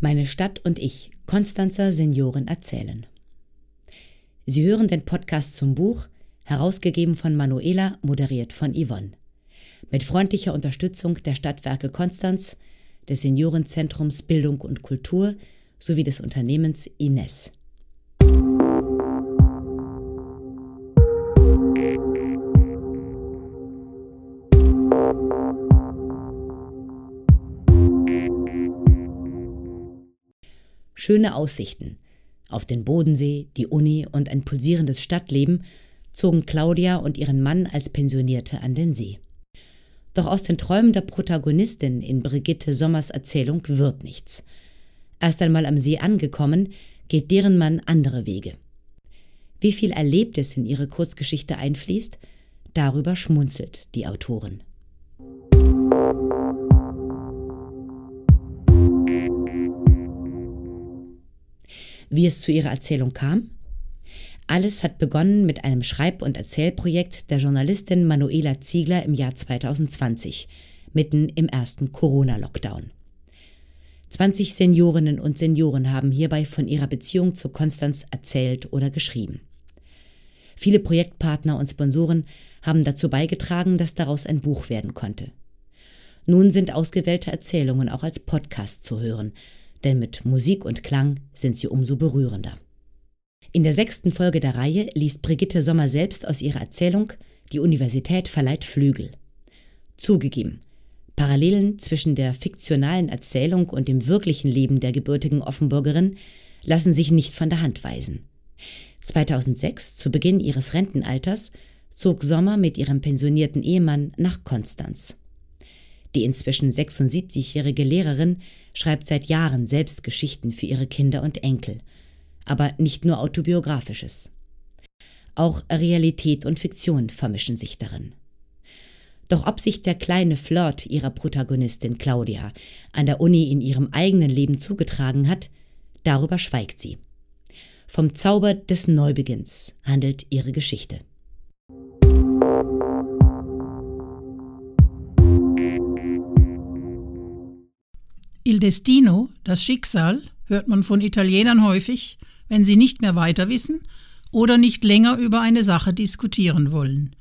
Meine Stadt und ich, Konstanzer Senioren erzählen. Sie hören den Podcast zum Buch, herausgegeben von Manuela, moderiert von Yvonne. Mit freundlicher Unterstützung der Stadtwerke Konstanz, des Seniorenzentrums Bildung und Kultur sowie des Unternehmens Ines. Schöne Aussichten auf den Bodensee, die Uni und ein pulsierendes Stadtleben zogen Claudia und ihren Mann als Pensionierte an den See. Doch aus den Träumen der Protagonistin in Brigitte Sommers Erzählung wird nichts. Erst einmal am See angekommen, geht deren Mann andere Wege. Wie viel Erlebtes in ihre Kurzgeschichte einfließt, darüber schmunzelt die Autorin. Wie es zu ihrer Erzählung kam? Alles hat begonnen mit einem Schreib- und Erzählprojekt der Journalistin Manuela Ziegler im Jahr 2020, mitten im ersten Corona-Lockdown. 20 Seniorinnen und Senioren haben hierbei von ihrer Beziehung zu Konstanz erzählt oder geschrieben. Viele Projektpartner und Sponsoren haben dazu beigetragen, dass daraus ein Buch werden konnte. Nun sind ausgewählte Erzählungen auch als Podcast zu hören, denn mit Musik und Klang sind sie umso berührender. In der sechsten Folge der Reihe liest Brigitte Sommer selbst aus ihrer Erzählung Die Universität verleiht Flügel. Zugegeben, Parallelen zwischen der fiktionalen Erzählung und dem wirklichen Leben der gebürtigen Offenburgerin lassen sich nicht von der Hand weisen. 2006, zu Beginn ihres Rentenalters, zog Sommer mit ihrem pensionierten Ehemann nach Konstanz. Die inzwischen 76-jährige Lehrerin schreibt seit Jahren selbst Geschichten für ihre Kinder und Enkel, aber nicht nur autobiografisches. Auch Realität und Fiktion vermischen sich darin. Doch ob sich der kleine Flirt ihrer Protagonistin Claudia an der Uni in ihrem eigenen Leben zugetragen hat, darüber schweigt sie. Vom Zauber des Neubeginns handelt ihre Geschichte. Il Destino, das Schicksal, hört man von Italienern häufig, wenn sie nicht mehr weiter wissen oder nicht länger über eine Sache diskutieren wollen.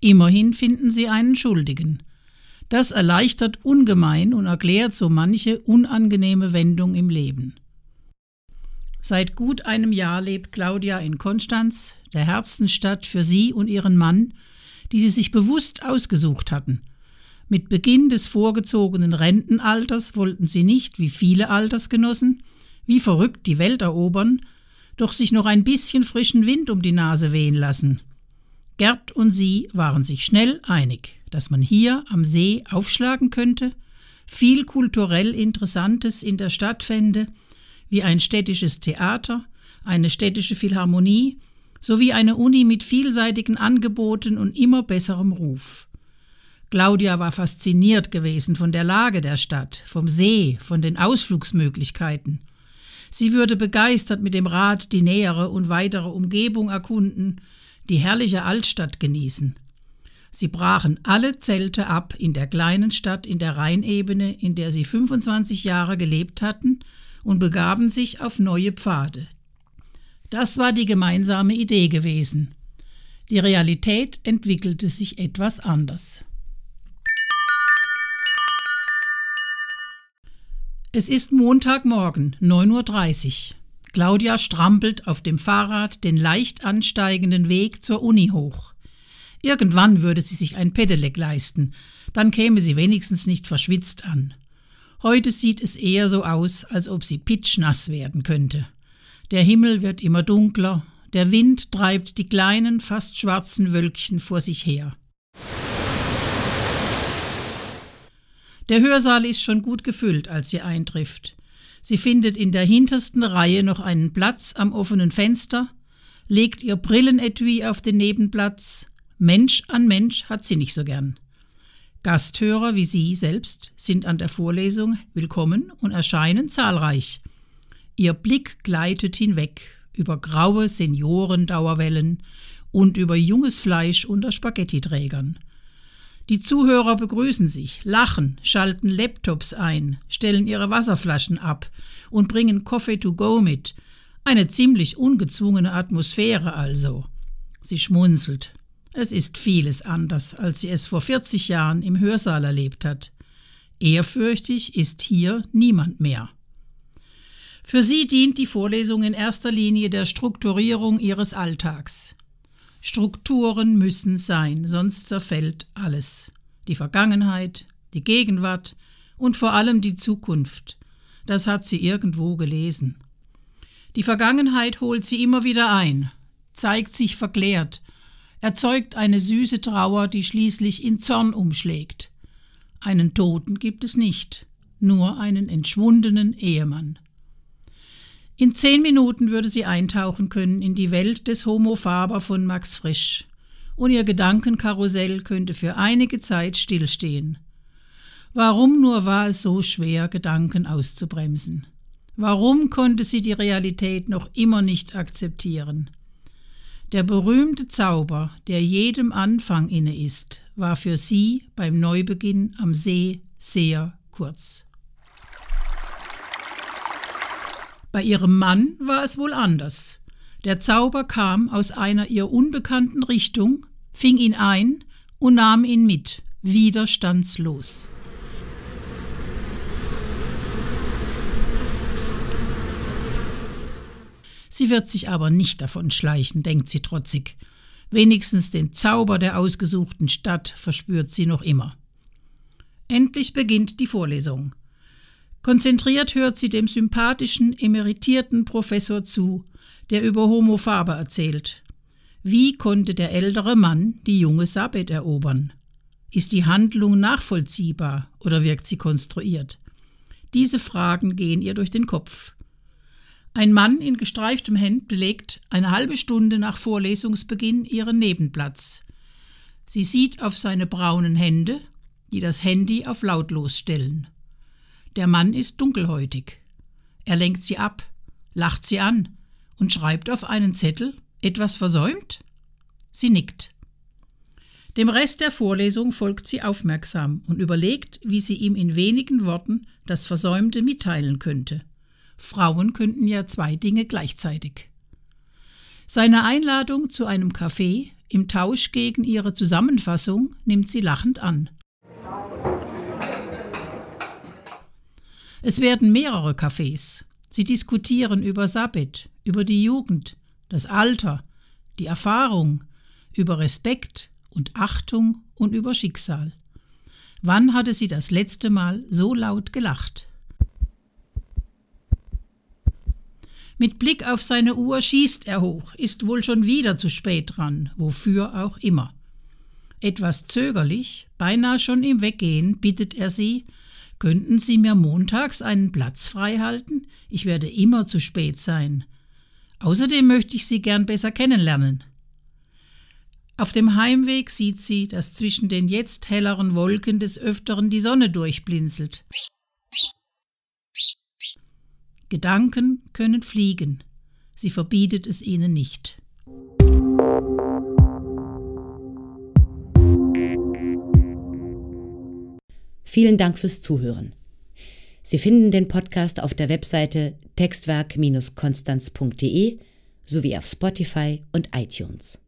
Immerhin finden sie einen Schuldigen. Das erleichtert ungemein und erklärt so manche unangenehme Wendung im Leben. Seit gut einem Jahr lebt Claudia in Konstanz, der Herzenstadt für sie und ihren Mann, die sie sich bewusst ausgesucht hatten – mit Beginn des vorgezogenen Rentenalters wollten sie nicht, wie viele Altersgenossen, wie verrückt die Welt erobern, doch sich noch ein bisschen frischen Wind um die Nase wehen lassen. Gerd und sie waren sich schnell einig, dass man hier am See aufschlagen könnte, viel kulturell Interessantes in der Stadt fände, wie ein städtisches Theater, eine städtische Philharmonie sowie eine Uni mit vielseitigen Angeboten und immer besserem Ruf. Claudia war fasziniert gewesen von der Lage der Stadt, vom See, von den Ausflugsmöglichkeiten. Sie würde begeistert mit dem Rat die nähere und weitere Umgebung erkunden, die herrliche Altstadt genießen. Sie brachen alle Zelte ab in der kleinen Stadt in der Rheinebene, in der sie 25 Jahre gelebt hatten, und begaben sich auf neue Pfade. Das war die gemeinsame Idee gewesen. Die Realität entwickelte sich etwas anders. Es ist Montagmorgen, 9.30 Uhr. Claudia strampelt auf dem Fahrrad den leicht ansteigenden Weg zur Uni hoch. Irgendwann würde sie sich ein Pedelec leisten, dann käme sie wenigstens nicht verschwitzt an. Heute sieht es eher so aus, als ob sie pitschnass werden könnte. Der Himmel wird immer dunkler, der Wind treibt die kleinen, fast schwarzen Wölkchen vor sich her. Der Hörsaal ist schon gut gefüllt, als sie eintrifft. Sie findet in der hintersten Reihe noch einen Platz am offenen Fenster, legt ihr Brillenetui auf den Nebenplatz. Mensch an Mensch hat sie nicht so gern. Gasthörer wie sie selbst sind an der Vorlesung willkommen und erscheinen zahlreich. Ihr Blick gleitet hinweg über graue Seniorendauerwellen und über junges Fleisch unter Spaghettiträgern. Die Zuhörer begrüßen sich, lachen, schalten Laptops ein, stellen ihre Wasserflaschen ab und bringen Coffee to go mit. Eine ziemlich ungezwungene Atmosphäre also. Sie schmunzelt. Es ist vieles anders, als sie es vor 40 Jahren im Hörsaal erlebt hat. Ehrfürchtig ist hier niemand mehr. Für sie dient die Vorlesung in erster Linie der Strukturierung ihres Alltags. Strukturen müssen sein, sonst zerfällt alles. Die Vergangenheit, die Gegenwart und vor allem die Zukunft. Das hat sie irgendwo gelesen. Die Vergangenheit holt sie immer wieder ein, zeigt sich verklärt, erzeugt eine süße Trauer, die schließlich in Zorn umschlägt. Einen Toten gibt es nicht, nur einen entschwundenen Ehemann. In zehn Minuten würde sie eintauchen können in die Welt des Homo Faber von Max Frisch, und ihr Gedankenkarussell könnte für einige Zeit stillstehen. Warum nur war es so schwer, Gedanken auszubremsen? Warum konnte sie die Realität noch immer nicht akzeptieren? Der berühmte Zauber, der jedem Anfang inne ist, war für sie beim Neubeginn am See sehr kurz. Bei ihrem Mann war es wohl anders. Der Zauber kam aus einer ihr unbekannten Richtung, fing ihn ein und nahm ihn mit, widerstandslos. Sie wird sich aber nicht davon schleichen, denkt sie trotzig. Wenigstens den Zauber der ausgesuchten Stadt verspürt sie noch immer. Endlich beginnt die Vorlesung. Konzentriert hört sie dem sympathischen, emeritierten Professor zu, der über Homo faber erzählt. Wie konnte der ältere Mann die junge Sabet erobern? Ist die Handlung nachvollziehbar oder wirkt sie konstruiert? Diese Fragen gehen ihr durch den Kopf. Ein Mann in gestreiftem Hemd belegt eine halbe Stunde nach Vorlesungsbeginn ihren Nebenplatz. Sie sieht auf seine braunen Hände, die das Handy auf lautlos stellen. Der Mann ist dunkelhäutig. Er lenkt sie ab, lacht sie an und schreibt auf einen Zettel etwas versäumt? Sie nickt. Dem Rest der Vorlesung folgt sie aufmerksam und überlegt, wie sie ihm in wenigen Worten das Versäumte mitteilen könnte. Frauen könnten ja zwei Dinge gleichzeitig. Seine Einladung zu einem Café im Tausch gegen ihre Zusammenfassung nimmt sie lachend an. Es werden mehrere Cafés. Sie diskutieren über Sabbat, über die Jugend, das Alter, die Erfahrung, über Respekt und Achtung und über Schicksal. Wann hatte sie das letzte Mal so laut gelacht? Mit Blick auf seine Uhr schießt er hoch, ist wohl schon wieder zu spät dran, wofür auch immer. Etwas zögerlich, beinahe schon im Weggehen, bittet er sie, Könnten Sie mir montags einen Platz frei halten? Ich werde immer zu spät sein. Außerdem möchte ich Sie gern besser kennenlernen. Auf dem Heimweg sieht sie, dass zwischen den jetzt helleren Wolken des Öfteren die Sonne durchblinzelt. Gedanken können fliegen. Sie verbietet es ihnen nicht. Vielen Dank fürs Zuhören. Sie finden den Podcast auf der Webseite textwerk-konstanz.de sowie auf Spotify und iTunes.